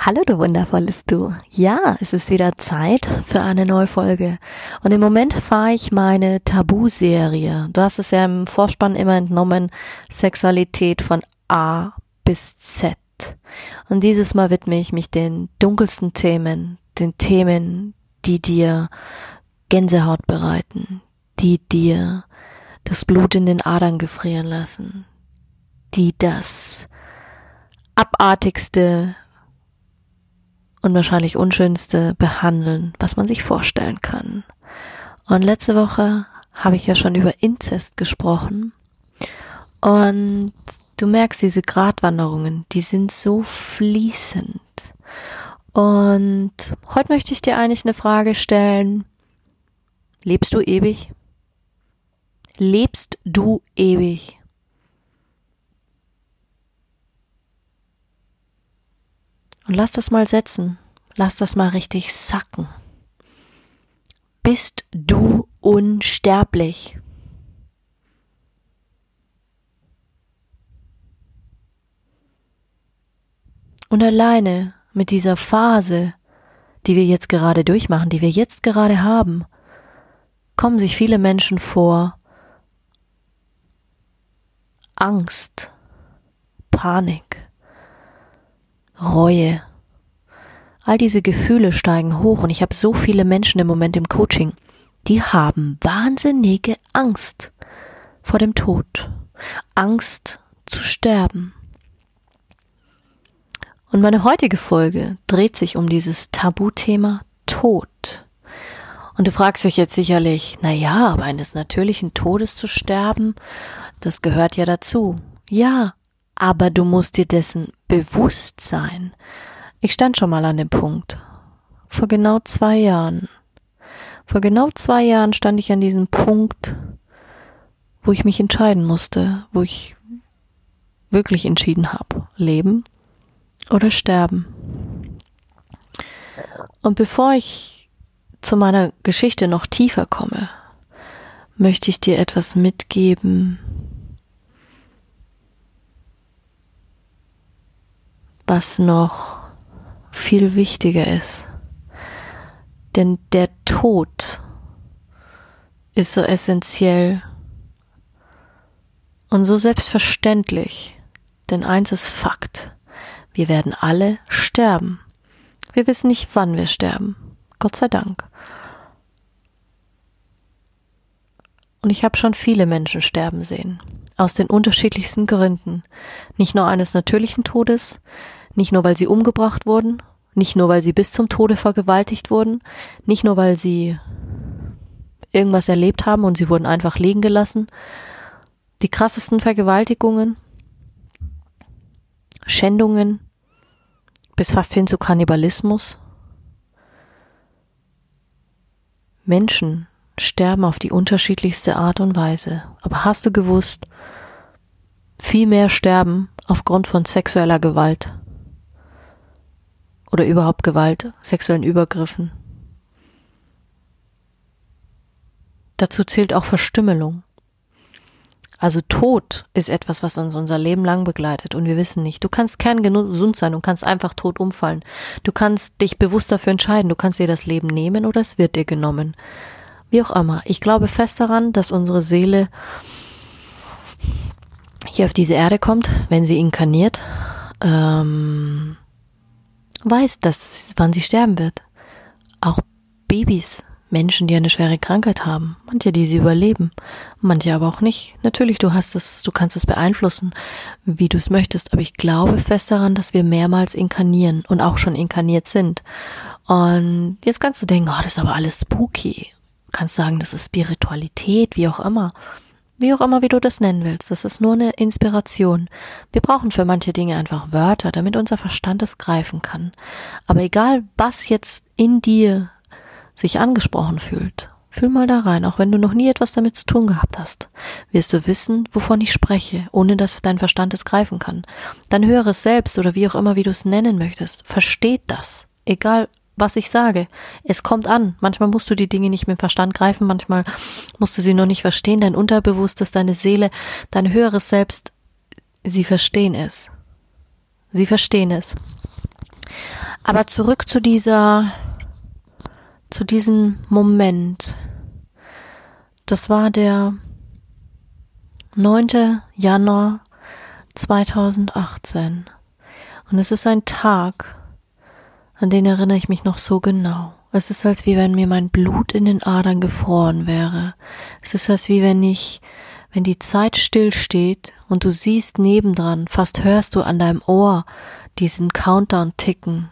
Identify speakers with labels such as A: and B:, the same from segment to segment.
A: Hallo du wundervolles Du. Ja, es ist wieder Zeit für eine neue Folge. Und im Moment fahre ich meine Tabu-Serie. Du hast es ja im Vorspann immer entnommen. Sexualität von A bis Z. Und dieses Mal widme ich mich den dunkelsten Themen, den Themen, die dir Gänsehaut bereiten, die dir das Blut in den Adern gefrieren lassen, die das abartigste und wahrscheinlich unschönste behandeln, was man sich vorstellen kann. Und letzte Woche habe ich ja schon über Inzest gesprochen. Und du merkst diese Gratwanderungen, die sind so fließend. Und heute möchte ich dir eigentlich eine Frage stellen. Lebst du ewig? Lebst du ewig? Und lass das mal setzen. Lass das mal richtig sacken. Bist du unsterblich? Und alleine mit dieser Phase, die wir jetzt gerade durchmachen, die wir jetzt gerade haben, kommen sich viele Menschen vor Angst, Panik, Reue. All diese Gefühle steigen hoch und ich habe so viele Menschen im Moment im Coaching, die haben wahnsinnige Angst vor dem Tod, Angst zu sterben. Und meine heutige Folge dreht sich um dieses Tabuthema Tod. Und du fragst dich jetzt sicherlich, na ja, aber eines natürlichen Todes zu sterben, das gehört ja dazu. Ja, aber du musst dir dessen bewusst sein. Ich stand schon mal an dem Punkt. Vor genau zwei Jahren. Vor genau zwei Jahren stand ich an diesem Punkt, wo ich mich entscheiden musste, wo ich wirklich entschieden habe, leben oder sterben. Und bevor ich zu meiner Geschichte noch tiefer komme, möchte ich dir etwas mitgeben, was noch viel wichtiger ist. Denn der Tod ist so essentiell und so selbstverständlich. Denn eins ist Fakt. Wir werden alle sterben. Wir wissen nicht, wann wir sterben. Gott sei Dank. Und ich habe schon viele Menschen sterben sehen. Aus den unterschiedlichsten Gründen. Nicht nur eines natürlichen Todes, nicht nur, weil sie umgebracht wurden, nicht nur, weil sie bis zum Tode vergewaltigt wurden, nicht nur, weil sie irgendwas erlebt haben und sie wurden einfach liegen gelassen. Die krassesten Vergewaltigungen, Schändungen, bis fast hin zu Kannibalismus. Menschen sterben auf die unterschiedlichste Art und Weise. Aber hast du gewusst, viel mehr sterben aufgrund von sexueller Gewalt oder überhaupt Gewalt, sexuellen Übergriffen. Dazu zählt auch Verstümmelung. Also Tod ist etwas, was uns unser Leben lang begleitet und wir wissen nicht. Du kannst kerngesund sein und kannst einfach tot umfallen. Du kannst dich bewusst dafür entscheiden. Du kannst dir das Leben nehmen oder es wird dir genommen. Wie auch immer. Ich glaube fest daran, dass unsere Seele hier auf diese Erde kommt, wenn sie inkarniert. Ähm, weiß, dass wann sie sterben wird. Auch Babys, Menschen, die eine schwere Krankheit haben, manche, die sie überleben, manche aber auch nicht. Natürlich, du hast es, du kannst es beeinflussen, wie du es möchtest, aber ich glaube fest daran, dass wir mehrmals inkarnieren und auch schon inkarniert sind. Und jetzt kannst du denken, oh, das ist aber alles spooky. Du kannst sagen, das ist Spiritualität, wie auch immer. Wie auch immer, wie du das nennen willst. Das ist nur eine Inspiration. Wir brauchen für manche Dinge einfach Wörter, damit unser Verstand es greifen kann. Aber egal, was jetzt in dir sich angesprochen fühlt, fühl mal da rein, auch wenn du noch nie etwas damit zu tun gehabt hast, wirst du wissen, wovon ich spreche, ohne dass dein Verstand es greifen kann. Dann höre es selbst oder wie auch immer, wie du es nennen möchtest. Versteht das. Egal, was ich sage. Es kommt an. Manchmal musst du die Dinge nicht mit dem Verstand greifen, manchmal musst du sie noch nicht verstehen. Dein Unterbewusstes, deine Seele, dein höheres Selbst, sie verstehen es. Sie verstehen es. Aber zurück zu dieser, zu diesem Moment. Das war der 9. Januar 2018. Und es ist ein Tag, an den erinnere ich mich noch so genau. Es ist, als wie wenn mir mein Blut in den Adern gefroren wäre. Es ist, als wie wenn ich, wenn die Zeit stillsteht und du siehst nebendran, fast hörst du an deinem Ohr diesen Countdown ticken.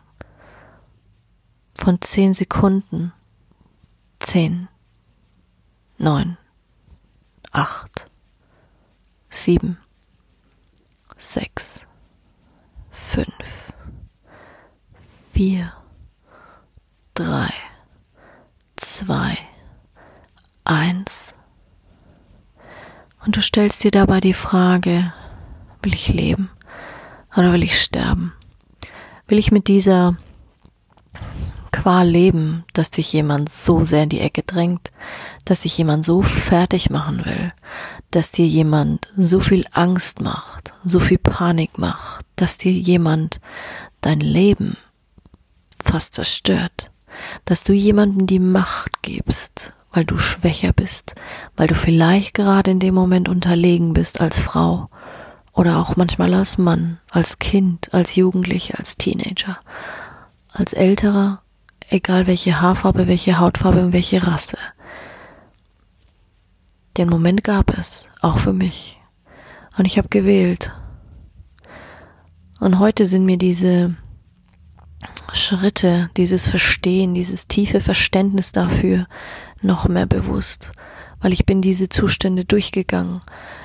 A: Von zehn Sekunden. Zehn, neun, acht, sieben, sechs, fünf, vier, drei, zwei, eins. Und du stellst dir dabei die Frage, will ich leben oder will ich sterben? Will ich mit dieser Qual leben, dass dich jemand so sehr in die Ecke drängt, dass dich jemand so fertig machen will, dass dir jemand so viel Angst macht, so viel Panik macht, dass dir jemand dein Leben fast zerstört, dass du jemandem die Macht gibst, weil du schwächer bist, weil du vielleicht gerade in dem Moment unterlegen bist als Frau oder auch manchmal als Mann, als Kind, als Jugendlicher, als Teenager, als älterer, egal welche Haarfarbe, welche Hautfarbe und welche Rasse. Den Moment gab es, auch für mich. Und ich habe gewählt. Und heute sind mir diese Schritte, dieses Verstehen, dieses tiefe Verständnis dafür noch mehr bewusst, weil ich bin diese Zustände durchgegangen.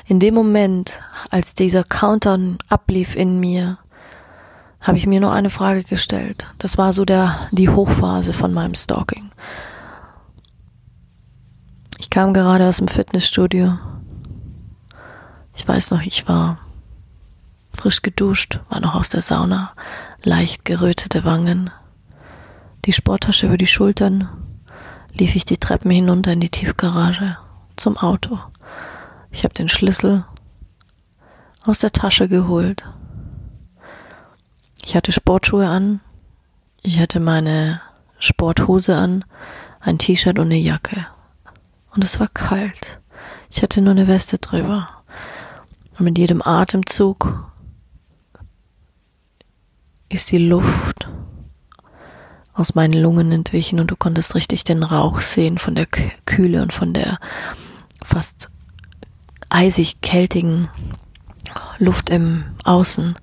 A: In dem Moment, als dieser Countdown ablief in mir, habe ich mir nur eine Frage gestellt. Das war so der, die Hochphase von meinem Stalking. Ich kam gerade aus dem Fitnessstudio. Ich weiß noch, ich war frisch geduscht, war noch aus der Sauna, leicht gerötete Wangen, die Sporttasche über die Schultern, lief ich die Treppen hinunter in die Tiefgarage zum Auto. Ich habe den Schlüssel aus der Tasche geholt. Ich hatte Sportschuhe an, ich hatte meine Sporthose an, ein T-Shirt und eine Jacke. Und es war kalt. Ich hatte nur eine Weste drüber. Und mit jedem Atemzug ist die Luft aus meinen Lungen entwichen und du konntest richtig den Rauch sehen von der Kühle und von der fast eisig kältigen Luft im Außen.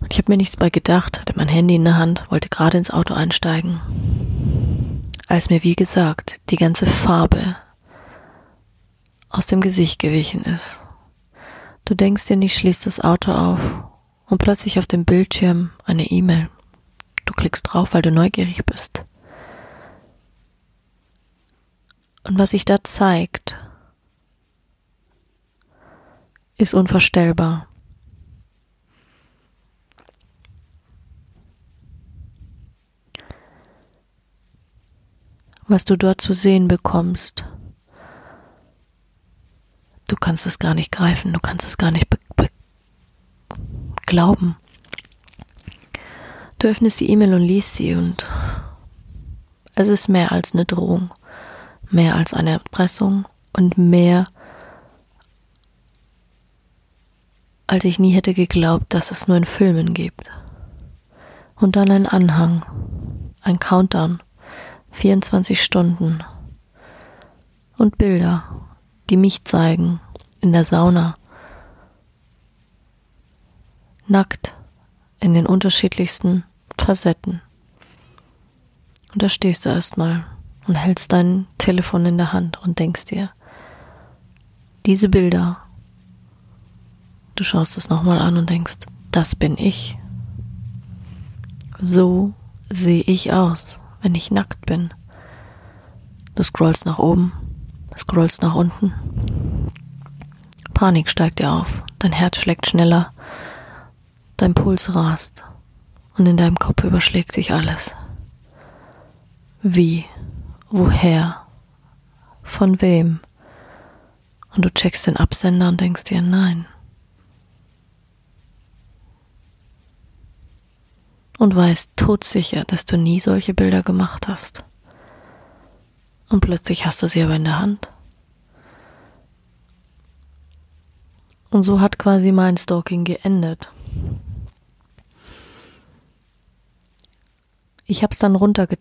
A: Und ich habe mir nichts bei gedacht, hatte mein Handy in der Hand, wollte gerade ins Auto einsteigen, als mir wie gesagt die ganze Farbe aus dem Gesicht gewichen ist. Du denkst dir nicht, schließt das Auto auf und plötzlich auf dem Bildschirm eine E-Mail. Du klickst drauf, weil du neugierig bist. Und was sich da zeigt, ist unvorstellbar. Was du dort zu sehen bekommst, du kannst es gar nicht greifen, du kannst es gar nicht be glauben. Du öffnest die E-Mail und liest sie und es ist mehr als eine Drohung, mehr als eine Erpressung und mehr als ich nie hätte geglaubt, dass es nur in Filmen gibt. Und dann ein Anhang, ein Countdown, 24 Stunden und Bilder, die mich zeigen in der Sauna, nackt in den unterschiedlichsten Facetten. Und da stehst du erstmal und hältst dein Telefon in der Hand und denkst dir, diese Bilder, du schaust es nochmal an und denkst, das bin ich. So sehe ich aus, wenn ich nackt bin. Du scrollst nach oben, scrollst nach unten. Panik steigt dir auf, dein Herz schlägt schneller, dein Puls rast und in deinem Kopf überschlägt sich alles. Wie? Woher? Von wem? Und du checkst den Absender und denkst dir, nein. Und weißt todsicher, dass du nie solche Bilder gemacht hast. Und plötzlich hast du sie aber in der Hand. Und so hat quasi mein Stalking geendet. Ich habe es dann runterge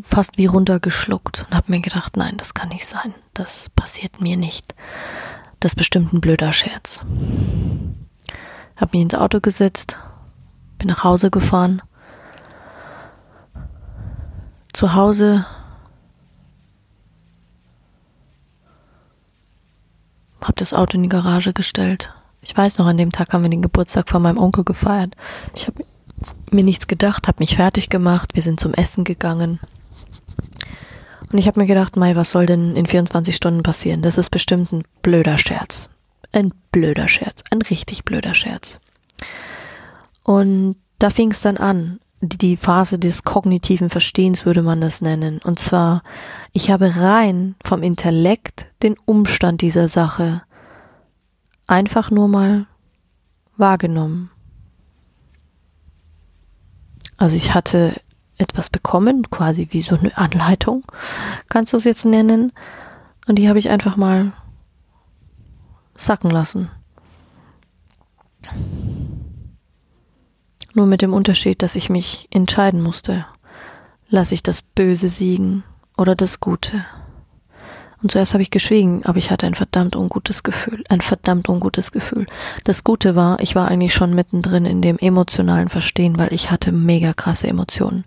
A: fast wie runtergeschluckt und habe mir gedacht, nein, das kann nicht sein. Das passiert mir nicht. Das ist bestimmt ein blöder Scherz. Hab mich ins Auto gesetzt, bin nach Hause gefahren. Zu Hause hab das Auto in die Garage gestellt. Ich weiß noch, an dem Tag haben wir den Geburtstag von meinem Onkel gefeiert. Ich habe mir nichts gedacht, habe mich fertig gemacht, wir sind zum Essen gegangen. Und ich habe mir gedacht, Mai, was soll denn in 24 Stunden passieren? Das ist bestimmt ein blöder Scherz. Ein blöder Scherz, ein richtig blöder Scherz. Und da fing es dann an. Die, die Phase des kognitiven Verstehens würde man das nennen. Und zwar, ich habe rein vom Intellekt den Umstand dieser Sache einfach nur mal wahrgenommen. Also ich hatte etwas bekommen, quasi wie so eine Anleitung, kannst du es jetzt nennen. Und die habe ich einfach mal sacken lassen. Nur mit dem Unterschied, dass ich mich entscheiden musste. Lasse ich das Böse siegen oder das Gute? Und zuerst habe ich geschwiegen, aber ich hatte ein verdammt ungutes Gefühl. Ein verdammt ungutes Gefühl. Das Gute war, ich war eigentlich schon mittendrin in dem emotionalen Verstehen, weil ich hatte mega krasse Emotionen.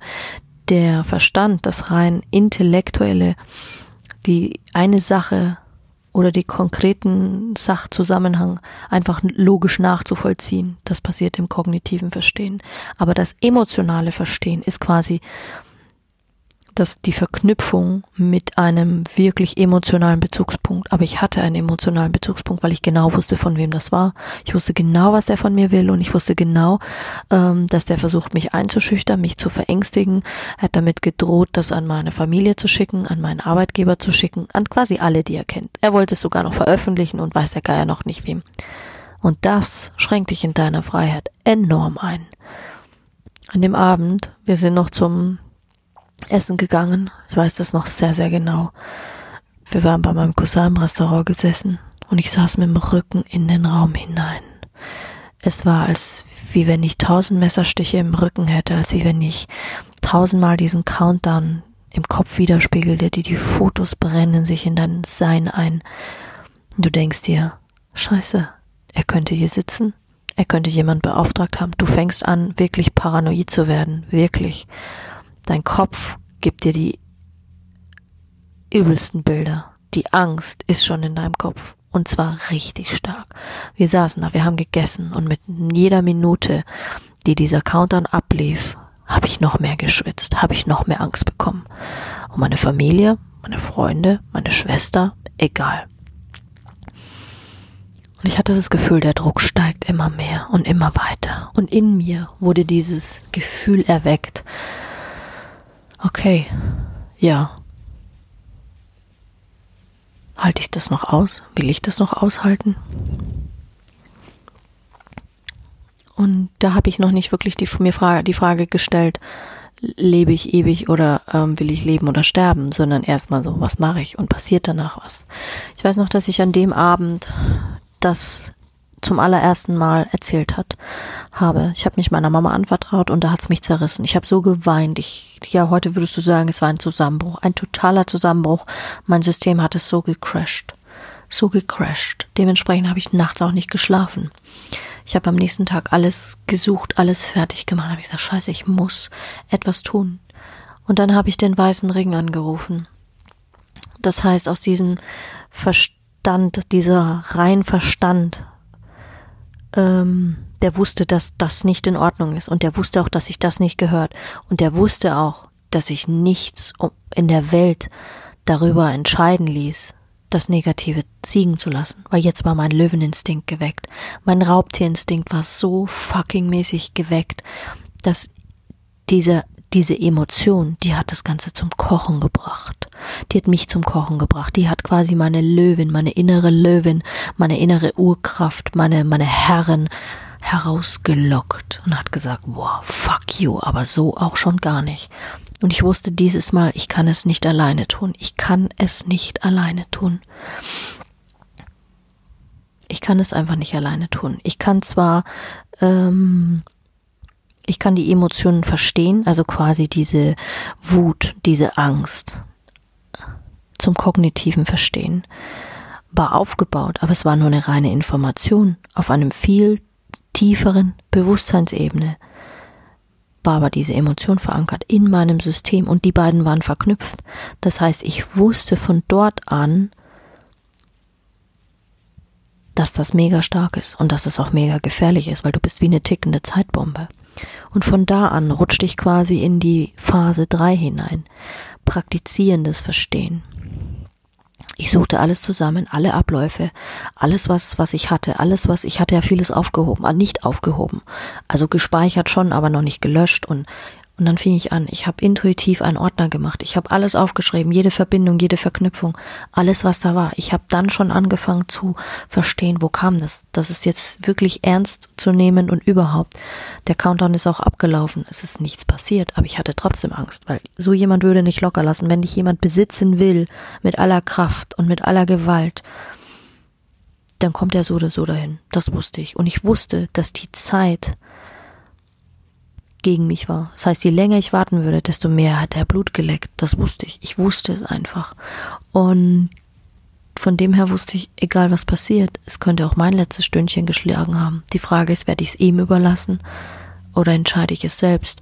A: Der Verstand, das rein intellektuelle, die eine Sache oder die konkreten Sachzusammenhang einfach logisch nachzuvollziehen. Das passiert im kognitiven Verstehen. Aber das emotionale Verstehen ist quasi dass die Verknüpfung mit einem wirklich emotionalen Bezugspunkt. Aber ich hatte einen emotionalen Bezugspunkt, weil ich genau wusste, von wem das war. Ich wusste genau, was der von mir will und ich wusste genau, ähm, dass der versucht, mich einzuschüchtern, mich zu verängstigen. Er hat damit gedroht, das an meine Familie zu schicken, an meinen Arbeitgeber zu schicken, an quasi alle, die er kennt. Er wollte es sogar noch veröffentlichen und weiß der Geier noch nicht wem. Und das schränkt dich in deiner Freiheit enorm ein. An dem Abend, wir sind noch zum essen gegangen. Ich weiß das noch sehr, sehr genau. Wir waren bei meinem Cousin im Restaurant gesessen und ich saß mit dem Rücken in den Raum hinein. Es war, als wie wenn ich tausend Messerstiche im Rücken hätte, als wie wenn ich tausendmal diesen Countdown im Kopf widerspiegelte, die die Fotos brennen sich in dein Sein ein. Du denkst dir, scheiße, er könnte hier sitzen, er könnte jemand beauftragt haben. Du fängst an, wirklich paranoid zu werden, wirklich. Dein Kopf gibt dir die übelsten Bilder. Die Angst ist schon in deinem Kopf. Und zwar richtig stark. Wir saßen da, wir haben gegessen und mit jeder Minute, die dieser Countdown ablief, habe ich noch mehr geschwitzt, habe ich noch mehr Angst bekommen. Und meine Familie, meine Freunde, meine Schwester, egal. Und ich hatte das Gefühl, der Druck steigt immer mehr und immer weiter. Und in mir wurde dieses Gefühl erweckt, Okay, ja. Halte ich das noch aus? Will ich das noch aushalten? Und da habe ich noch nicht wirklich die, mir Frage, die Frage gestellt, lebe ich ewig oder ähm, will ich leben oder sterben, sondern erstmal so, was mache ich und passiert danach was. Ich weiß noch, dass ich an dem Abend das zum allerersten Mal erzählt hat, habe. Ich habe mich meiner Mama anvertraut und da hat's mich zerrissen. Ich habe so geweint. Ich, ja, heute würdest du sagen, es war ein Zusammenbruch, ein totaler Zusammenbruch. Mein System hat es so gecrashed, so gecrashed. Dementsprechend habe ich nachts auch nicht geschlafen. Ich habe am nächsten Tag alles gesucht, alles fertig gemacht. Habe ich gesagt, scheiße, ich muss etwas tun. Und dann habe ich den weißen Ring angerufen. Das heißt, aus diesem Verstand, dieser rein Verstand, ähm, der wusste, dass das nicht in Ordnung ist. Und der wusste auch, dass sich das nicht gehört. Und der wusste auch, dass sich nichts in der Welt darüber entscheiden ließ, das Negative ziehen zu lassen, weil jetzt war mein Löweninstinkt geweckt. Mein Raubtierinstinkt war so fucking mäßig geweckt, dass diese, diese Emotion, die hat das Ganze zum Kochen gebracht. Die hat mich zum Kochen gebracht. Die hat quasi meine Löwin, meine innere Löwin, meine innere Urkraft, meine, meine Herren herausgelockt und hat gesagt, wow, fuck you, aber so auch schon gar nicht. Und ich wusste dieses Mal, ich kann es nicht alleine tun. Ich kann es nicht alleine tun. Ich kann es einfach nicht alleine tun. Ich kann zwar, ähm, ich kann die Emotionen verstehen, also quasi diese Wut, diese Angst zum kognitiven Verstehen, war aufgebaut, aber es war nur eine reine Information auf einem viel tieferen Bewusstseinsebene war aber diese Emotion verankert in meinem System und die beiden waren verknüpft. Das heißt, ich wusste von dort an, dass das mega stark ist und dass es auch mega gefährlich ist, weil du bist wie eine tickende Zeitbombe. Und von da an rutschte ich quasi in die Phase 3 hinein. Praktizierendes Verstehen. Ich suchte alles zusammen, alle Abläufe, alles was, was ich hatte, alles was, ich hatte ja vieles aufgehoben, äh, nicht aufgehoben. Also gespeichert schon, aber noch nicht gelöscht und und dann fing ich an. Ich habe intuitiv einen Ordner gemacht. Ich habe alles aufgeschrieben, jede Verbindung, jede Verknüpfung, alles, was da war. Ich habe dann schon angefangen zu verstehen, wo kam das. Das ist jetzt wirklich ernst zu nehmen und überhaupt. Der Countdown ist auch abgelaufen. Es ist nichts passiert, aber ich hatte trotzdem Angst, weil so jemand würde nicht locker lassen. Wenn dich jemand besitzen will, mit aller Kraft und mit aller Gewalt, dann kommt er so oder so dahin. Das wusste ich. Und ich wusste, dass die Zeit, gegen mich war. Das heißt, je länger ich warten würde, desto mehr hat er Blut geleckt. Das wusste ich. Ich wusste es einfach. Und von dem her wusste ich, egal was passiert, es könnte auch mein letztes Stündchen geschlagen haben. Die Frage ist, werde ich es ihm überlassen oder entscheide ich es selbst?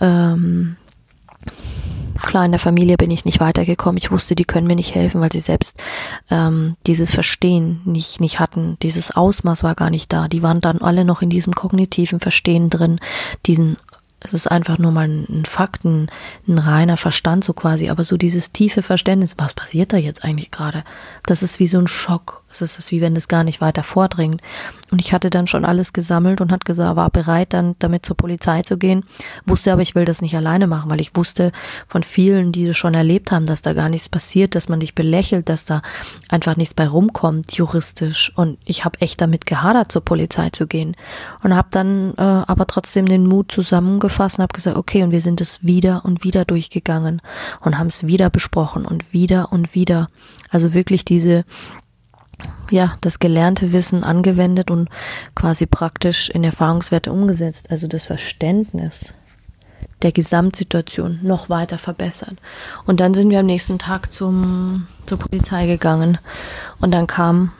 A: Ähm, Klar, in der Familie bin ich nicht weitergekommen. Ich wusste, die können mir nicht helfen, weil sie selbst ähm, dieses Verstehen nicht, nicht hatten. Dieses Ausmaß war gar nicht da. Die waren dann alle noch in diesem kognitiven Verstehen drin, diesen es ist einfach nur mal ein Fakt, ein, ein, reiner Verstand so quasi, aber so dieses tiefe Verständnis, was passiert da jetzt eigentlich gerade? Das ist wie so ein Schock. Es ist wie wenn das gar nicht weiter vordringt. Und ich hatte dann schon alles gesammelt und hat gesagt, war bereit, dann damit zur Polizei zu gehen, wusste aber, ich will das nicht alleine machen, weil ich wusste von vielen, die das schon erlebt haben, dass da gar nichts passiert, dass man dich belächelt, dass da einfach nichts bei rumkommt, juristisch. Und ich habe echt damit gehadert, zur Polizei zu gehen. Und habe dann äh, aber trotzdem den Mut zusammengefasst und habe gesagt, okay, und wir sind es wieder und wieder durchgegangen und haben es wieder besprochen und wieder und wieder. Also wirklich diese ja, das gelernte Wissen angewendet und quasi praktisch in Erfahrungswerte umgesetzt, also das Verständnis der Gesamtsituation noch weiter verbessert. Und dann sind wir am nächsten Tag zum, zur Polizei gegangen und dann kam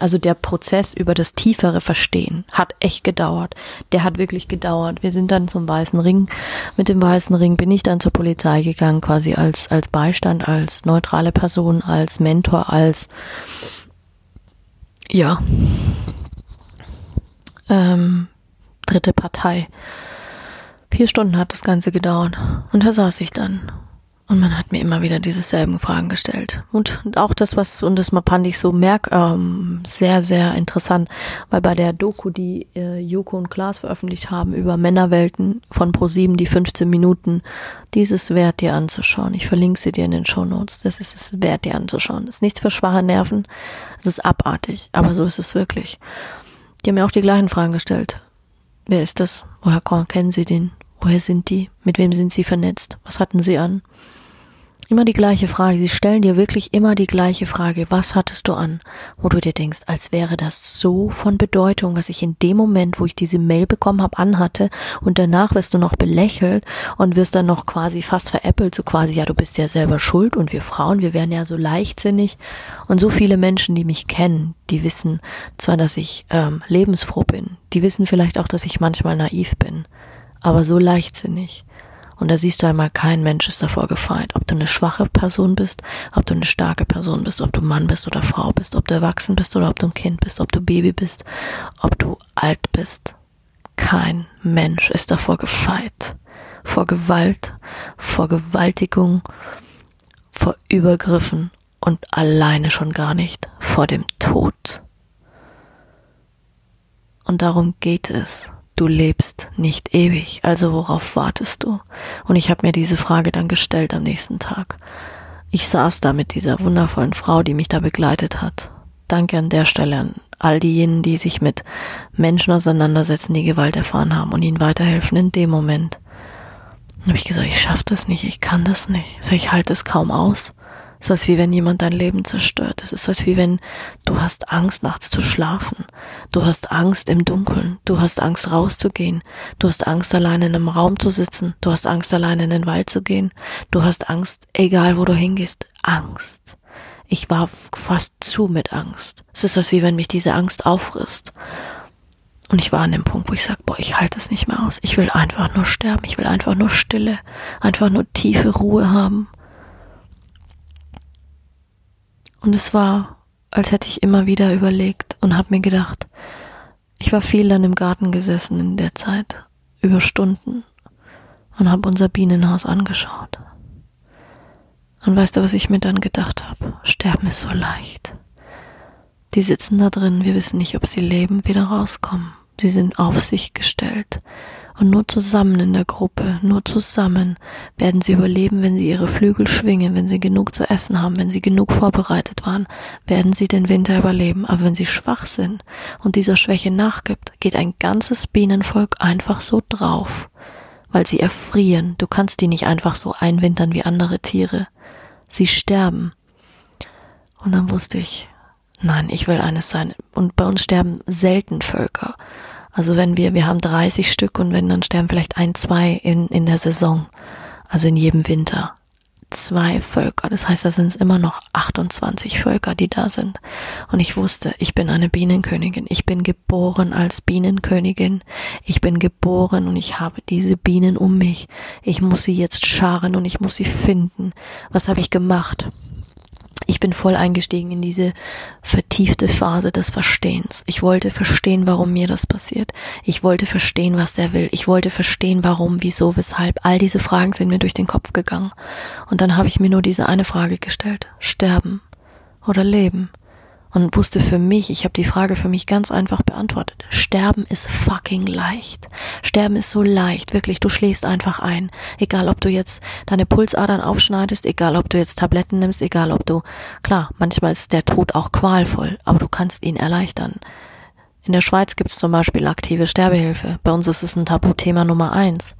A: also der Prozess über das tiefere Verstehen hat echt gedauert. Der hat wirklich gedauert. Wir sind dann zum Weißen Ring. Mit dem Weißen Ring bin ich dann zur Polizei gegangen, quasi als, als Beistand, als neutrale Person, als Mentor, als, ja, ähm, dritte Partei. Vier Stunden hat das Ganze gedauert. Und da saß ich dann und man hat mir immer wieder dieselben Fragen gestellt. Und auch das, was, und das fand ich so merk, ähm, sehr, sehr interessant, weil bei der Doku, die äh, Joko und Klaas veröffentlicht haben über Männerwelten von ProSieben, die 15 Minuten, dieses wert dir anzuschauen. Ich verlinke sie dir in den Show Notes. Das ist es wert dir anzuschauen. Das ist nichts für schwache Nerven. Es ist abartig, aber so ist es wirklich. Die haben mir auch die gleichen Fragen gestellt. Wer ist das? Woher kennen Sie den? Woher sind die? Mit wem sind Sie vernetzt? Was hatten Sie an? Immer die gleiche Frage. Sie stellen dir wirklich immer die gleiche Frage. Was hattest du an? Wo du dir denkst, als wäre das so von Bedeutung, was ich in dem Moment, wo ich diese Mail bekommen habe, anhatte und danach wirst du noch belächelt und wirst dann noch quasi fast veräppelt, so quasi, ja, du bist ja selber schuld und wir Frauen, wir wären ja so leichtsinnig. Und so viele Menschen, die mich kennen, die wissen zwar, dass ich ähm, lebensfroh bin, die wissen vielleicht auch, dass ich manchmal naiv bin, aber so leichtsinnig. Und da siehst du einmal, kein Mensch ist davor gefeit. Ob du eine schwache Person bist, ob du eine starke Person bist, ob du Mann bist oder Frau bist, ob du erwachsen bist oder ob du ein Kind bist, ob du Baby bist, ob du alt bist. Kein Mensch ist davor gefeit. Vor Gewalt, vor Gewaltigung, vor Übergriffen und alleine schon gar nicht vor dem Tod. Und darum geht es du lebst nicht ewig, also worauf wartest du? Und ich habe mir diese Frage dann gestellt am nächsten Tag. Ich saß da mit dieser wundervollen Frau, die mich da begleitet hat. Danke an der Stelle an all diejenigen, die sich mit Menschen auseinandersetzen, die Gewalt erfahren haben und ihnen weiterhelfen in dem Moment. Dann habe ich gesagt, ich schaff das nicht, ich kann das nicht. Ich halte es kaum aus. Es ist als wie wenn jemand dein Leben zerstört. Es ist als wie wenn du hast Angst, nachts zu schlafen. Du hast Angst im Dunkeln. Du hast Angst, rauszugehen. Du hast Angst, alleine in einem Raum zu sitzen. Du hast Angst, alleine in den Wald zu gehen. Du hast Angst, egal wo du hingehst. Angst. Ich war fast zu mit Angst. Es ist als wie wenn mich diese Angst auffrisst. Und ich war an dem Punkt, wo ich sage, boah, ich halte es nicht mehr aus. Ich will einfach nur sterben. Ich will einfach nur Stille, einfach nur tiefe Ruhe haben. Und es war, als hätte ich immer wieder überlegt und habe mir gedacht, ich war viel dann im Garten gesessen in der Zeit, über Stunden, und habe unser Bienenhaus angeschaut. Und weißt du, was ich mir dann gedacht habe? Sterben ist so leicht. Die sitzen da drin, wir wissen nicht, ob sie leben, wieder rauskommen. Sie sind auf sich gestellt. Und nur zusammen in der Gruppe, nur zusammen werden sie überleben, wenn sie ihre Flügel schwingen, wenn sie genug zu essen haben, wenn sie genug vorbereitet waren, werden sie den Winter überleben. Aber wenn sie schwach sind und dieser Schwäche nachgibt, geht ein ganzes Bienenvolk einfach so drauf, weil sie erfrieren. Du kannst die nicht einfach so einwintern wie andere Tiere. Sie sterben. Und dann wusste ich, nein, ich will eines sein. Und bei uns sterben selten Völker. Also wenn wir, wir haben 30 Stück und wenn, dann sterben vielleicht ein, zwei in, in der Saison. Also in jedem Winter. Zwei Völker. Das heißt, da sind es immer noch 28 Völker, die da sind. Und ich wusste, ich bin eine Bienenkönigin. Ich bin geboren als Bienenkönigin. Ich bin geboren und ich habe diese Bienen um mich. Ich muss sie jetzt scharen und ich muss sie finden. Was habe ich gemacht? Ich bin voll eingestiegen in diese vertiefte Phase des Verstehens. Ich wollte verstehen, warum mir das passiert. Ich wollte verstehen, was der will. Ich wollte verstehen, warum, wieso, weshalb. All diese Fragen sind mir durch den Kopf gegangen. Und dann habe ich mir nur diese eine Frage gestellt. Sterben oder leben? Und wusste für mich, ich habe die Frage für mich ganz einfach beantwortet. Sterben ist fucking leicht. Sterben ist so leicht, wirklich, du schläfst einfach ein. Egal, ob du jetzt deine Pulsadern aufschneidest, egal, ob du jetzt Tabletten nimmst, egal, ob du, klar, manchmal ist der Tod auch qualvoll, aber du kannst ihn erleichtern. In der Schweiz gibt es zum Beispiel aktive Sterbehilfe. Bei uns ist es ein Tabuthema Nummer eins.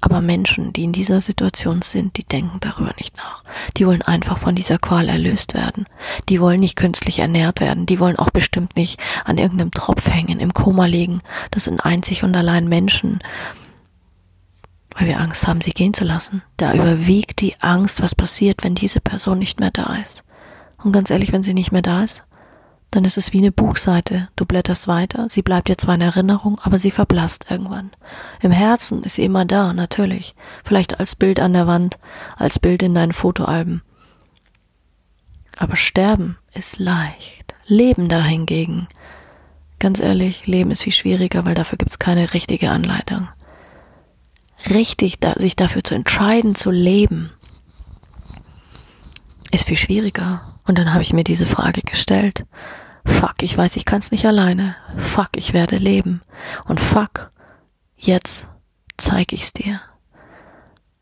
A: Aber Menschen, die in dieser Situation sind, die denken darüber nicht nach. Die wollen einfach von dieser Qual erlöst werden. Die wollen nicht künstlich ernährt werden. Die wollen auch bestimmt nicht an irgendeinem Tropf hängen, im Koma liegen. Das sind einzig und allein Menschen, weil wir Angst haben, sie gehen zu lassen. Da überwiegt die Angst, was passiert, wenn diese Person nicht mehr da ist. Und ganz ehrlich, wenn sie nicht mehr da ist, dann ist es wie eine Buchseite. Du blätterst weiter, sie bleibt dir zwar in Erinnerung, aber sie verblasst irgendwann. Im Herzen ist sie immer da, natürlich. Vielleicht als Bild an der Wand, als Bild in deinen Fotoalben. Aber sterben ist leicht. Leben dahingegen. Ganz ehrlich, Leben ist viel schwieriger, weil dafür gibt's keine richtige Anleitung. Richtig, da, sich dafür zu entscheiden, zu leben, ist viel schwieriger. Und dann habe ich mir diese Frage gestellt. Fuck, ich weiß, ich kann's nicht alleine. Fuck, ich werde leben. Und fuck, jetzt zeig ich's dir.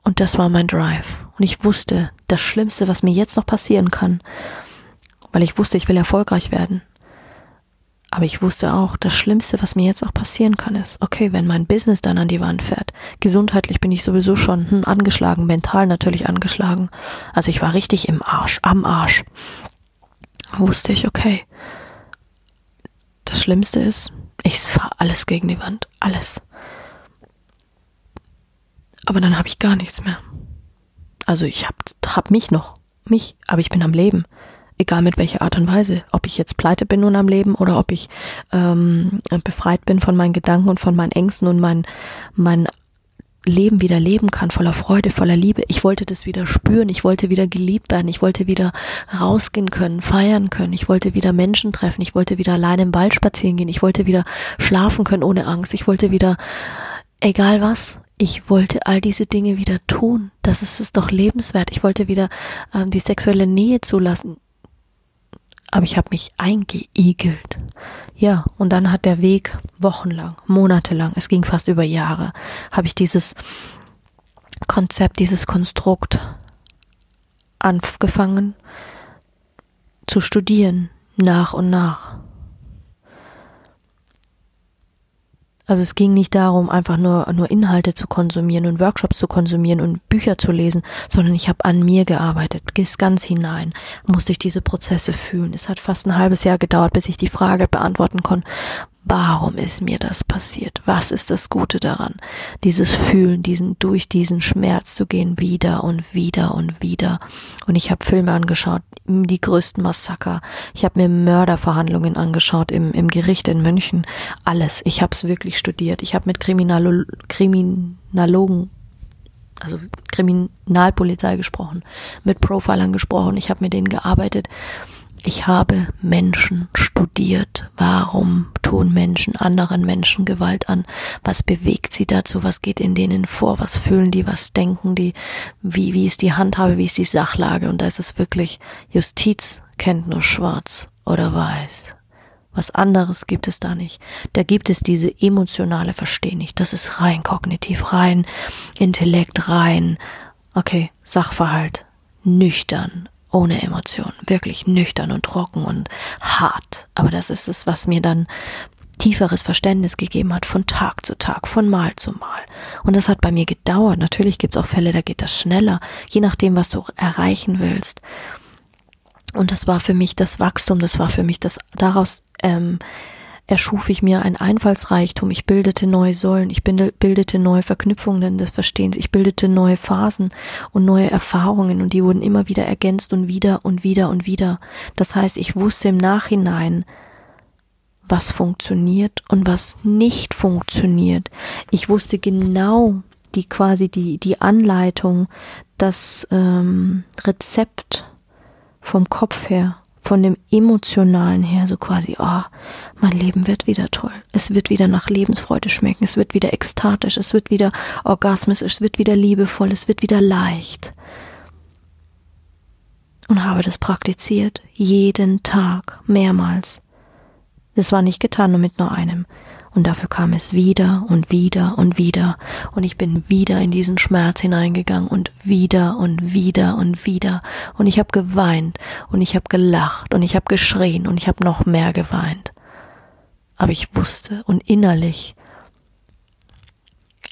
A: Und das war mein Drive. Und ich wusste, das Schlimmste, was mir jetzt noch passieren kann, weil ich wusste, ich will erfolgreich werden. Aber ich wusste auch, das Schlimmste, was mir jetzt noch passieren kann, ist, okay, wenn mein Business dann an die Wand fährt. Gesundheitlich bin ich sowieso schon hm, angeschlagen, mental natürlich angeschlagen. Also ich war richtig im Arsch, am Arsch. Wusste ich, okay, das Schlimmste ist, ich fahre alles gegen die Wand. Alles. Aber dann habe ich gar nichts mehr. Also ich hab, hab mich noch. Mich. Aber ich bin am Leben. Egal mit welcher Art und Weise. Ob ich jetzt pleite bin und am Leben oder ob ich ähm, befreit bin von meinen Gedanken und von meinen Ängsten und meinen, meinen Leben wieder leben kann, voller Freude, voller Liebe. Ich wollte das wieder spüren, ich wollte wieder geliebt werden, ich wollte wieder rausgehen können, feiern können, ich wollte wieder Menschen treffen, ich wollte wieder allein im Wald spazieren gehen, ich wollte wieder schlafen können ohne Angst, ich wollte wieder, egal was, ich wollte all diese Dinge wieder tun. Das ist es doch lebenswert. Ich wollte wieder ähm, die sexuelle Nähe zulassen. Aber ich habe mich eingeigelt. Ja, und dann hat der Weg wochenlang, monatelang, es ging fast über Jahre, habe ich dieses Konzept, dieses Konstrukt angefangen zu studieren, nach und nach. Also es ging nicht darum, einfach nur, nur Inhalte zu konsumieren und Workshops zu konsumieren und Bücher zu lesen, sondern ich habe an mir gearbeitet, bis ganz hinein, musste ich diese Prozesse fühlen. Es hat fast ein halbes Jahr gedauert, bis ich die Frage beantworten konnte, Warum ist mir das passiert? Was ist das Gute daran? Dieses Fühlen, diesen durch diesen Schmerz zu gehen, wieder und wieder und wieder. Und ich habe Filme angeschaut, die größten Massaker. Ich habe mir Mörderverhandlungen angeschaut im, im Gericht in München. Alles. Ich habe es wirklich studiert. Ich habe mit Kriminalo Kriminalogen also Kriminalpolizei gesprochen, mit Profilern gesprochen, ich habe mit denen gearbeitet ich habe Menschen studiert. Warum tun Menschen anderen Menschen Gewalt an? Was bewegt sie dazu? Was geht in denen vor? Was fühlen die? Was denken die? Wie, wie ist die Handhabe? Wie ist die Sachlage? Und da ist es wirklich, Justiz kennt nur schwarz oder weiß. Was anderes gibt es da nicht. Da gibt es diese emotionale Verstehen nicht. Das ist rein kognitiv, rein Intellekt, rein, okay, Sachverhalt, nüchtern, ohne Emotionen, wirklich nüchtern und trocken und hart. Aber das ist es, was mir dann tieferes Verständnis gegeben hat von Tag zu Tag, von Mal zu Mal. Und das hat bei mir gedauert. Natürlich gibt es auch Fälle, da geht das schneller, je nachdem, was du erreichen willst. Und das war für mich das Wachstum, das war für mich das daraus ähm, erschuf ich mir ein Einfallsreichtum, ich bildete neue Säulen, ich bildete neue Verknüpfungen des Verstehens, ich bildete neue Phasen und neue Erfahrungen und die wurden immer wieder ergänzt und wieder und wieder und wieder. Das heißt, ich wusste im Nachhinein, was funktioniert und was nicht funktioniert. Ich wusste genau die quasi die die Anleitung, das ähm, Rezept vom Kopf her von dem emotionalen her so quasi, oh, mein Leben wird wieder toll. Es wird wieder nach Lebensfreude schmecken. Es wird wieder ekstatisch. Es wird wieder orgasmisch. Es wird wieder liebevoll. Es wird wieder leicht. Und habe das praktiziert. Jeden Tag. Mehrmals. Das war nicht getan nur mit nur einem. Und dafür kam es wieder und wieder und wieder. Und ich bin wieder in diesen Schmerz hineingegangen und wieder und wieder und wieder. Und ich habe geweint und ich habe gelacht und ich habe geschrien und ich habe noch mehr geweint. Aber ich wusste und innerlich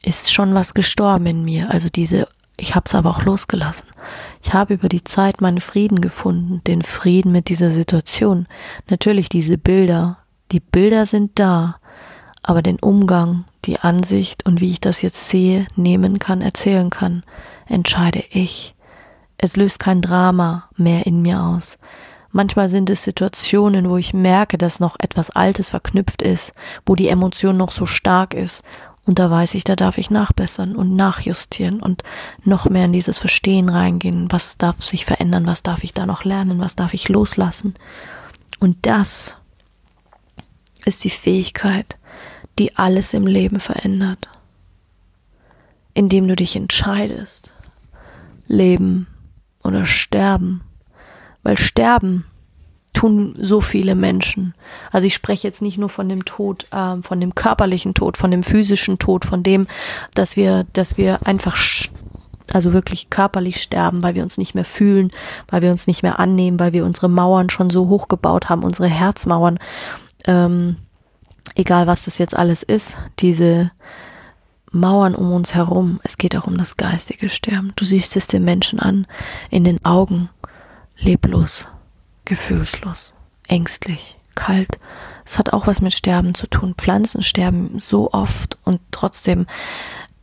A: ist schon was gestorben in mir. Also diese, ich habe es aber auch losgelassen. Ich habe über die Zeit meinen Frieden gefunden, den Frieden mit dieser Situation. Natürlich diese Bilder, die Bilder sind da, aber den Umgang, die Ansicht und wie ich das jetzt sehe, nehmen kann, erzählen kann, entscheide ich. Es löst kein Drama mehr in mir aus. Manchmal sind es Situationen, wo ich merke, dass noch etwas Altes verknüpft ist, wo die Emotion noch so stark ist. Und da weiß ich, da darf ich nachbessern und nachjustieren und noch mehr in dieses Verstehen reingehen. Was darf sich verändern? Was darf ich da noch lernen? Was darf ich loslassen? Und das ist die Fähigkeit, die alles im Leben verändert. Indem du dich entscheidest, leben oder sterben. Weil sterben tun so viele Menschen. Also ich spreche jetzt nicht nur von dem Tod, äh, von dem körperlichen Tod, von dem physischen Tod, von dem, dass wir, dass wir einfach also wirklich körperlich sterben, weil wir uns nicht mehr fühlen, weil wir uns nicht mehr annehmen, weil wir unsere Mauern schon so hoch gebaut haben, unsere Herzmauern, ähm, egal was das jetzt alles ist, diese Mauern um uns herum, es geht auch um das geistige Sterben. Du siehst es den Menschen an, in den Augen, leblos, gefühlslos, ängstlich, kalt. Es hat auch was mit Sterben zu tun. Pflanzen sterben so oft und trotzdem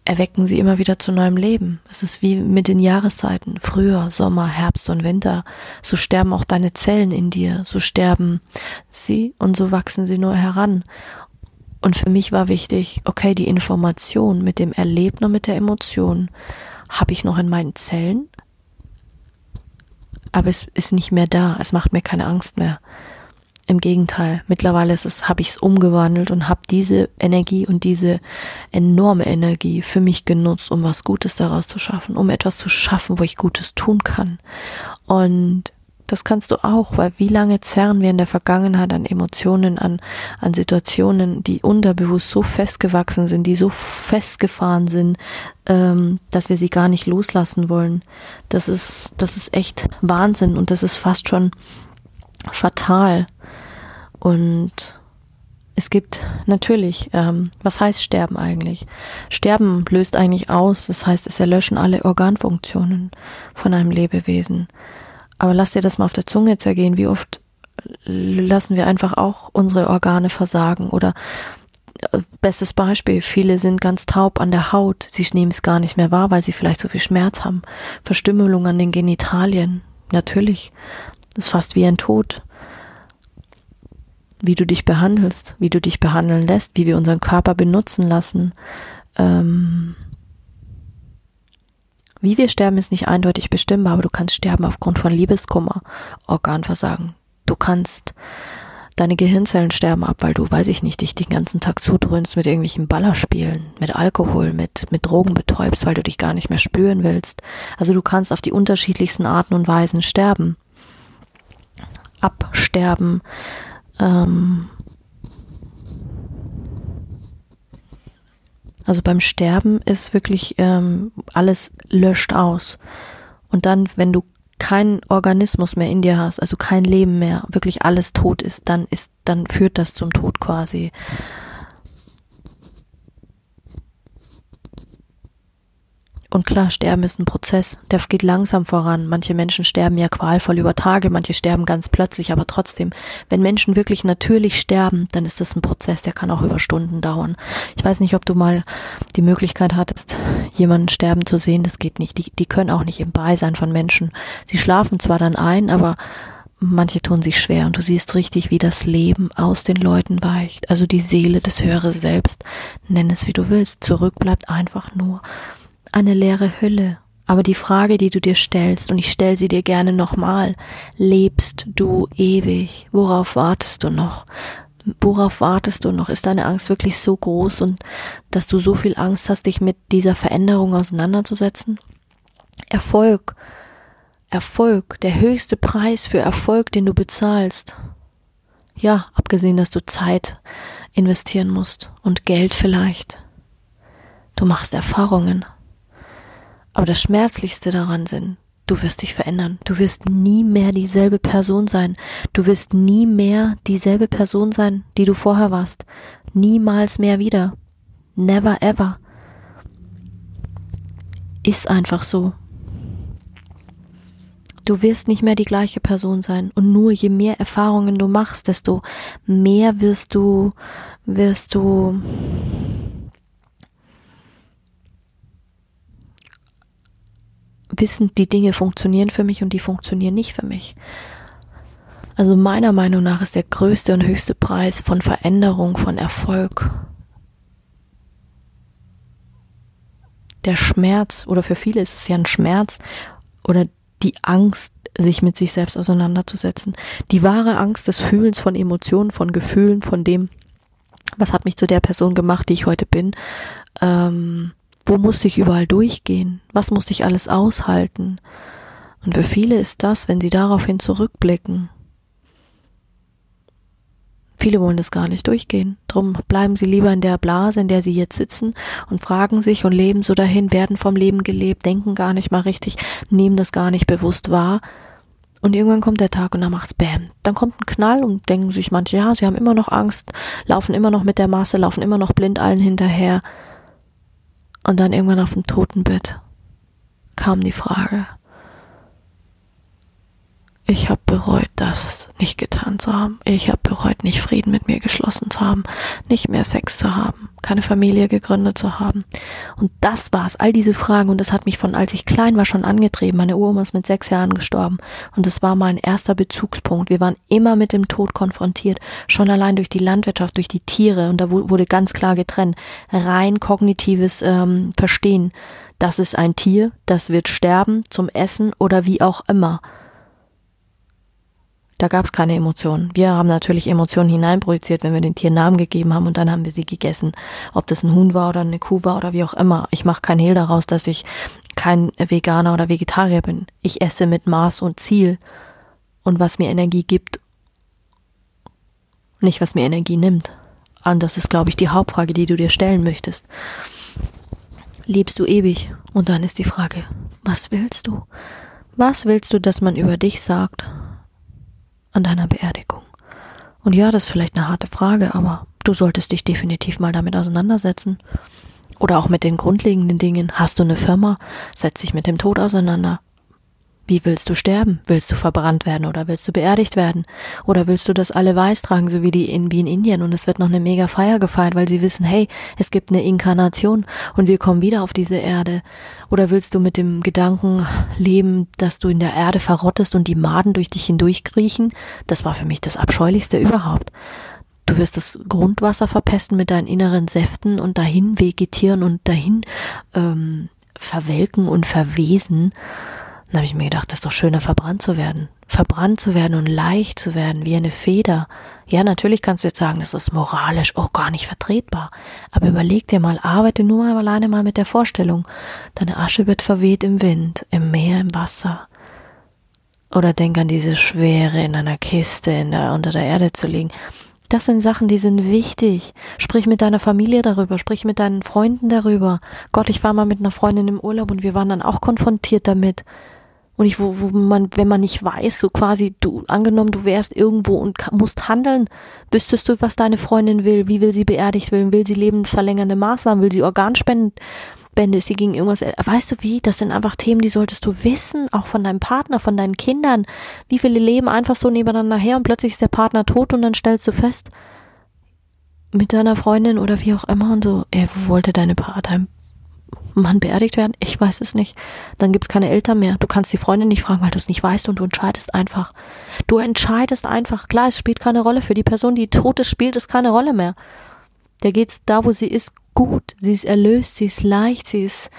A: erwecken sie immer wieder zu neuem Leben. Es ist wie mit den Jahreszeiten, Frühjahr, Sommer, Herbst und Winter. So sterben auch deine Zellen in dir, so sterben sie und so wachsen sie nur heran. Und für mich war wichtig, okay, die Information mit dem Erlebten und mit der Emotion habe ich noch in meinen Zellen, aber es ist nicht mehr da. Es macht mir keine Angst mehr. Im Gegenteil, mittlerweile ist es, habe ich es umgewandelt und habe diese Energie und diese enorme Energie für mich genutzt, um was Gutes daraus zu schaffen, um etwas zu schaffen, wo ich Gutes tun kann. Und das kannst du auch, weil wie lange zerren wir in der Vergangenheit an Emotionen, an, an Situationen, die unterbewusst so festgewachsen sind, die so festgefahren sind, ähm, dass wir sie gar nicht loslassen wollen. Das ist, das ist echt Wahnsinn und das ist fast schon fatal. Und es gibt natürlich, ähm, was heißt Sterben eigentlich? Sterben löst eigentlich aus, das heißt, es erlöschen alle Organfunktionen von einem Lebewesen. Aber lass dir das mal auf der Zunge zergehen. Wie oft lassen wir einfach auch unsere Organe versagen oder äh, Bestes Beispiel, viele sind ganz taub an der Haut, sie nehmen es gar nicht mehr wahr, weil sie vielleicht so viel Schmerz haben. Verstümmelung an den Genitalien, natürlich. Das ist fast wie ein Tod. Wie du dich behandelst, wie du dich behandeln lässt, wie wir unseren Körper benutzen lassen. Ähm, wie wir sterben, ist nicht eindeutig bestimmbar, aber du kannst sterben aufgrund von Liebeskummer, Organversagen. Du kannst deine Gehirnzellen sterben ab, weil du, weiß ich nicht, dich den ganzen Tag zudröhnst mit irgendwelchen Ballerspielen, mit Alkohol, mit, mit Drogen betäubst, weil du dich gar nicht mehr spüren willst. Also du kannst auf die unterschiedlichsten Arten und Weisen sterben. Absterben, ähm, Also beim Sterben ist wirklich ähm, alles löscht aus. Und dann, wenn du keinen Organismus mehr in dir hast, also kein Leben mehr, wirklich alles tot ist, dann ist, dann führt das zum Tod quasi. Und klar, Sterben ist ein Prozess, der geht langsam voran. Manche Menschen sterben ja qualvoll über Tage, manche sterben ganz plötzlich, aber trotzdem, wenn Menschen wirklich natürlich sterben, dann ist das ein Prozess, der kann auch über Stunden dauern. Ich weiß nicht, ob du mal die Möglichkeit hattest, jemanden sterben zu sehen, das geht nicht. Die, die können auch nicht im Beisein von Menschen. Sie schlafen zwar dann ein, aber manche tun sich schwer und du siehst richtig, wie das Leben aus den Leuten weicht. Also die Seele, das höhere Selbst, nenn es wie du willst, zurück bleibt einfach nur eine leere Hülle. Aber die Frage, die du dir stellst, und ich stell sie dir gerne nochmal, lebst du ewig? Worauf wartest du noch? Worauf wartest du noch? Ist deine Angst wirklich so groß und dass du so viel Angst hast, dich mit dieser Veränderung auseinanderzusetzen? Erfolg. Erfolg. Der höchste Preis für Erfolg, den du bezahlst. Ja, abgesehen, dass du Zeit investieren musst und Geld vielleicht. Du machst Erfahrungen. Aber das Schmerzlichste daran sind, du wirst dich verändern. Du wirst nie mehr dieselbe Person sein. Du wirst nie mehr dieselbe Person sein, die du vorher warst. Niemals mehr wieder. Never ever. Ist einfach so. Du wirst nicht mehr die gleiche Person sein. Und nur je mehr Erfahrungen du machst, desto mehr wirst du, wirst du wissen, die Dinge funktionieren für mich und die funktionieren nicht für mich. Also meiner Meinung nach ist der größte und höchste Preis von Veränderung, von Erfolg, der Schmerz, oder für viele ist es ja ein Schmerz, oder die Angst, sich mit sich selbst auseinanderzusetzen. Die wahre Angst des Fühlens von Emotionen, von Gefühlen, von dem, was hat mich zu der Person gemacht, die ich heute bin, ähm, wo muss ich überall durchgehen? Was muss ich alles aushalten? Und für viele ist das, wenn sie daraufhin zurückblicken. Viele wollen das gar nicht durchgehen. Drum bleiben sie lieber in der Blase, in der sie jetzt sitzen und fragen sich und leben so dahin, werden vom Leben gelebt, denken gar nicht mal richtig, nehmen das gar nicht bewusst wahr. Und irgendwann kommt der Tag und dann macht's Bäm. Dann kommt ein Knall und denken sich manche, ja, sie haben immer noch Angst, laufen immer noch mit der Masse, laufen immer noch blind allen hinterher. Und dann irgendwann auf dem Totenbett kam die Frage, ich habe bereut, das nicht getan zu haben. Ich habe bereut, nicht Frieden mit mir geschlossen zu haben, nicht mehr Sex zu haben, keine Familie gegründet zu haben. Und das war's, all diese Fragen. Und das hat mich von, als ich klein war, schon angetrieben. Meine Uroma ist mit sechs Jahren gestorben. Und das war mein erster Bezugspunkt. Wir waren immer mit dem Tod konfrontiert. Schon allein durch die Landwirtschaft, durch die Tiere. Und da wurde ganz klar getrennt. Rein kognitives ähm, Verstehen. Das ist ein Tier, das wird sterben zum Essen oder wie auch immer. Da gab es keine Emotionen. Wir haben natürlich Emotionen hineinprojiziert, wenn wir den Tieren Namen gegeben haben und dann haben wir sie gegessen. Ob das ein Huhn war oder eine Kuh war oder wie auch immer. Ich mache kein Hehl daraus, dass ich kein Veganer oder Vegetarier bin. Ich esse mit Maß und Ziel und was mir Energie gibt, nicht was mir Energie nimmt. Und das ist, glaube ich, die Hauptfrage, die du dir stellen möchtest. Lebst du ewig? Und dann ist die Frage, was willst du? Was willst du, dass man über dich sagt? An deiner Beerdigung? Und ja, das ist vielleicht eine harte Frage, aber du solltest dich definitiv mal damit auseinandersetzen. Oder auch mit den grundlegenden Dingen. Hast du eine Firma? Setz dich mit dem Tod auseinander. Wie willst du sterben? Willst du verbrannt werden oder willst du beerdigt werden? Oder willst du, dass alle weiß tragen, so wie die in, wie in Indien und es wird noch eine mega Feier gefeiert, weil sie wissen, hey, es gibt eine Inkarnation und wir kommen wieder auf diese Erde. Oder willst du mit dem Gedanken leben, dass du in der Erde verrottest und die Maden durch dich hindurchkriechen? Das war für mich das Abscheulichste überhaupt. Du wirst das Grundwasser verpesten mit deinen inneren Säften und dahin vegetieren und dahin ähm, verwelken und verwesen. Dann habe ich mir gedacht, das ist doch schöner, verbrannt zu werden. Verbrannt zu werden und leicht zu werden, wie eine Feder. Ja, natürlich kannst du jetzt sagen, das ist moralisch auch gar nicht vertretbar. Aber überleg dir mal, arbeite nur mal alleine mal mit der Vorstellung. Deine Asche wird verweht im Wind, im Meer, im Wasser. Oder denk an diese Schwere in einer Kiste in der, unter der Erde zu liegen. Das sind Sachen, die sind wichtig. Sprich mit deiner Familie darüber, sprich mit deinen Freunden darüber. Gott, ich war mal mit einer Freundin im Urlaub und wir waren dann auch konfrontiert damit. Und ich, wo, wo man, wenn man nicht weiß, so quasi, du, angenommen, du wärst irgendwo und musst handeln, wüsstest du, was deine Freundin will, wie will sie beerdigt werden, will sie lebensverlängernde Maßnahmen, will sie Organspenden, Bände, ist sie gegen irgendwas, weißt du wie, das sind einfach Themen, die solltest du wissen, auch von deinem Partner, von deinen Kindern. Wie viele leben einfach so nebeneinander her und plötzlich ist der Partner tot und dann stellst du fest, mit deiner Freundin oder wie auch immer und so, er wollte deine, dein Mann beerdigt werden? Ich weiß es nicht. Dann gibt's keine Eltern mehr. Du kannst die Freundin nicht fragen, weil du es nicht weißt und du entscheidest einfach. Du entscheidest einfach. Klar, es spielt keine Rolle. Für die Person, die tot ist, spielt es keine Rolle mehr. Der geht's da, wo sie ist, gut. Sie ist erlöst, sie ist leicht, sie ist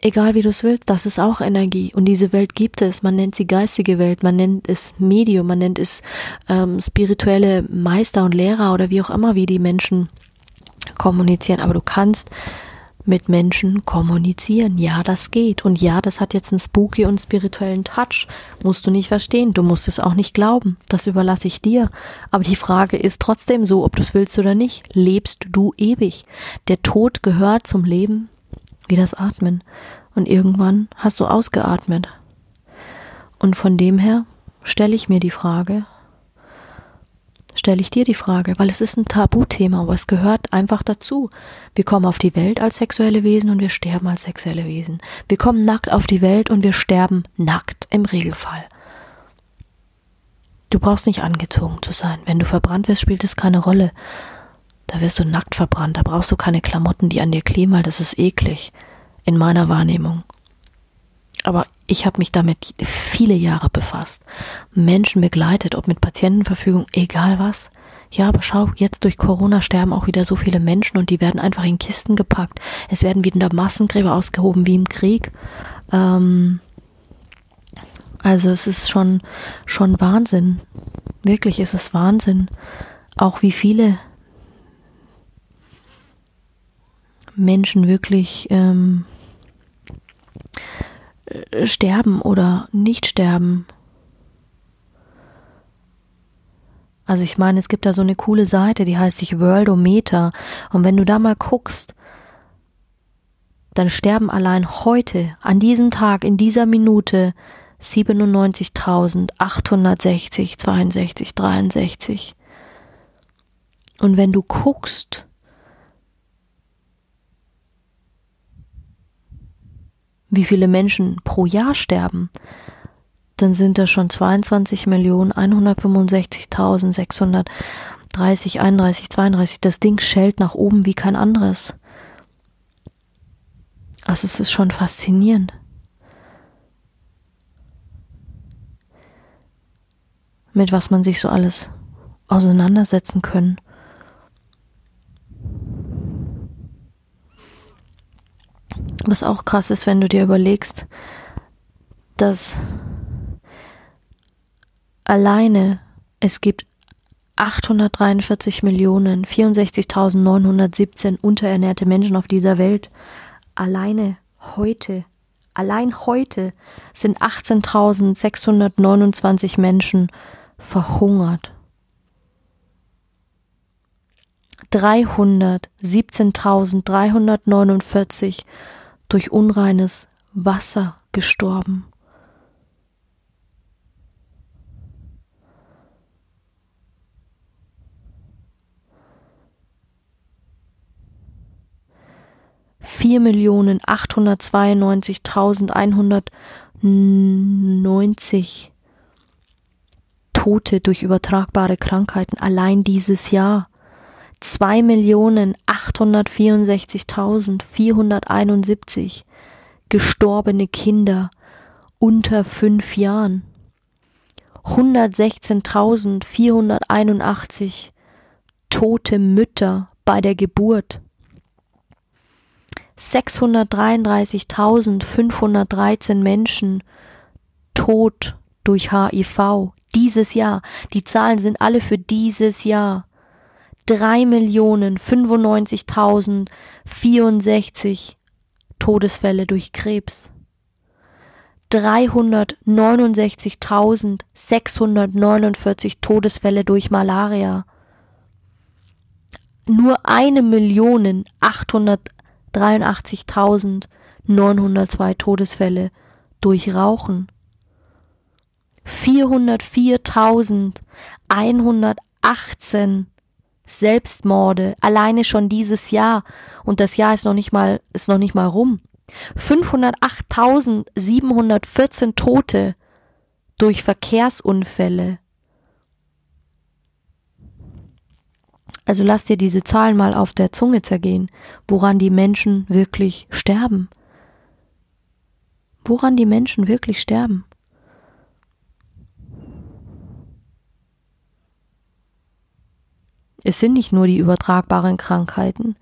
A: egal wie du es willst, das ist auch Energie. Und diese Welt gibt es. Man nennt sie geistige Welt, man nennt es Medium, man nennt es ähm, spirituelle Meister und Lehrer oder wie auch immer, wie die Menschen kommunizieren. Aber du kannst mit Menschen kommunizieren. Ja, das geht. Und ja, das hat jetzt einen spooky und spirituellen Touch. Musst du nicht verstehen. Du musst es auch nicht glauben. Das überlasse ich dir. Aber die Frage ist trotzdem so, ob du es willst oder nicht. Lebst du ewig? Der Tod gehört zum Leben wie das Atmen. Und irgendwann hast du ausgeatmet. Und von dem her stelle ich mir die Frage, stelle ich dir die Frage, weil es ist ein Tabuthema, aber es gehört einfach dazu. Wir kommen auf die Welt als sexuelle Wesen und wir sterben als sexuelle Wesen. Wir kommen nackt auf die Welt und wir sterben nackt im Regelfall. Du brauchst nicht angezogen zu sein. Wenn du verbrannt wirst, spielt es keine Rolle. Da wirst du nackt verbrannt, da brauchst du keine Klamotten, die an dir kleben, weil das ist eklig. In meiner Wahrnehmung. Aber ich habe mich damit viele Jahre befasst. Menschen begleitet, ob mit Patientenverfügung, egal was. Ja, aber schau, jetzt durch Corona sterben auch wieder so viele Menschen und die werden einfach in Kisten gepackt. Es werden wieder Massengräber ausgehoben wie im Krieg. Ähm, also es ist schon, schon Wahnsinn. Wirklich ist es Wahnsinn. Auch wie viele Menschen wirklich ähm, äh, sterben oder nicht sterben. Also ich meine, es gibt da so eine coole Seite, die heißt sich Worldometer. Und wenn du da mal guckst, dann sterben allein heute, an diesem Tag, in dieser Minute 97.860, 62, 63. Und wenn du guckst, wie viele Menschen pro Jahr sterben, dann sind das schon 22.165.630, 31, 32. Das Ding schellt nach oben wie kein anderes. Also es ist schon faszinierend. Mit was man sich so alles auseinandersetzen können. Was auch krass ist, wenn du dir überlegst, dass alleine es gibt 843 Millionen 64.917 unterernährte Menschen auf dieser Welt. Alleine heute, allein heute sind 18.629 Menschen verhungert. 317.349 durch unreines Wasser gestorben. vier Millionen Tote durch übertragbare Krankheiten allein dieses Jahr. Zwei Millionen achthundertvierundsechzigtausendvierhunderteinundsiebzig gestorbene Kinder unter fünf Jahren. 116.481 tote Mütter bei der Geburt. 633.513 Menschen tot durch HIV dieses Jahr. Die Zahlen sind alle für dieses Jahr. 3.095.064 Todesfälle durch Krebs. 369.649 Todesfälle durch Malaria. Nur eine Million 800 83.902 Todesfälle durch Rauchen, 404.118 Selbstmorde alleine schon dieses Jahr und das Jahr ist noch nicht mal ist noch nicht mal rum. 508.714 Tote durch Verkehrsunfälle. Also lass dir diese Zahlen mal auf der Zunge zergehen, woran die Menschen wirklich sterben. Woran die Menschen wirklich sterben. Es sind nicht nur die übertragbaren Krankheiten,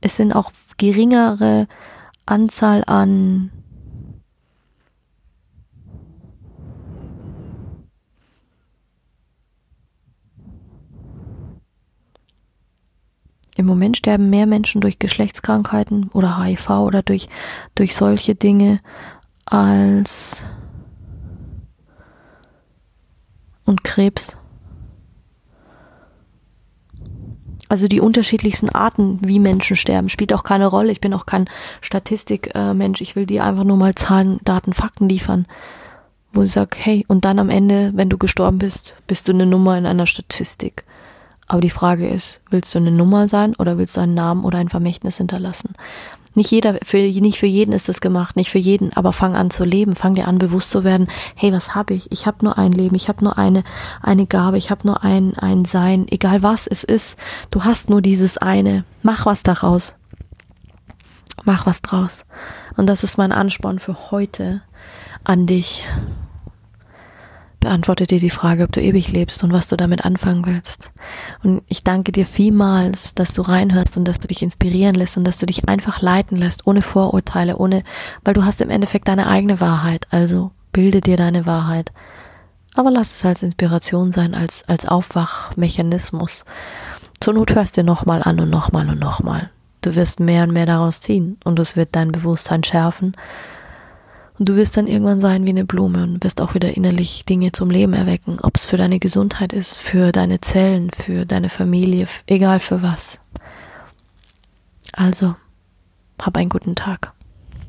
A: es sind auch geringere Anzahl an Im Moment sterben mehr Menschen durch Geschlechtskrankheiten oder HIV oder durch, durch solche Dinge als und Krebs. Also die unterschiedlichsten Arten, wie Menschen sterben, spielt auch keine Rolle. Ich bin auch kein Statistikmensch. Ich will dir einfach nur mal Zahlen, Daten, Fakten liefern, wo ich sage, hey, und dann am Ende, wenn du gestorben bist, bist du eine Nummer in einer Statistik. Aber die Frage ist, willst du eine Nummer sein oder willst du einen Namen oder ein Vermächtnis hinterlassen? Nicht jeder, für, nicht für jeden ist das gemacht, nicht für jeden, aber fang an zu leben, fang dir an bewusst zu werden, hey, was habe ich? Ich habe nur ein Leben, ich habe nur eine, eine Gabe, ich habe nur ein, ein Sein, egal was es ist, du hast nur dieses eine, mach was daraus. Mach was draus. Und das ist mein Ansporn für heute an dich beantworte dir die Frage, ob du ewig lebst und was du damit anfangen willst. Und ich danke dir vielmals, dass du reinhörst und dass du dich inspirieren lässt und dass du dich einfach leiten lässt, ohne Vorurteile, ohne, weil du hast im Endeffekt deine eigene Wahrheit. Also bilde dir deine Wahrheit. Aber lass es als Inspiration sein, als, als Aufwachmechanismus. Zur Not hörst du nochmal an und nochmal und nochmal. Du wirst mehr und mehr daraus ziehen und es wird dein Bewusstsein schärfen und du wirst dann irgendwann sein wie eine Blume und wirst auch wieder innerlich Dinge zum Leben erwecken, ob es für deine Gesundheit ist, für deine Zellen, für deine Familie, egal für was. Also, hab einen guten Tag.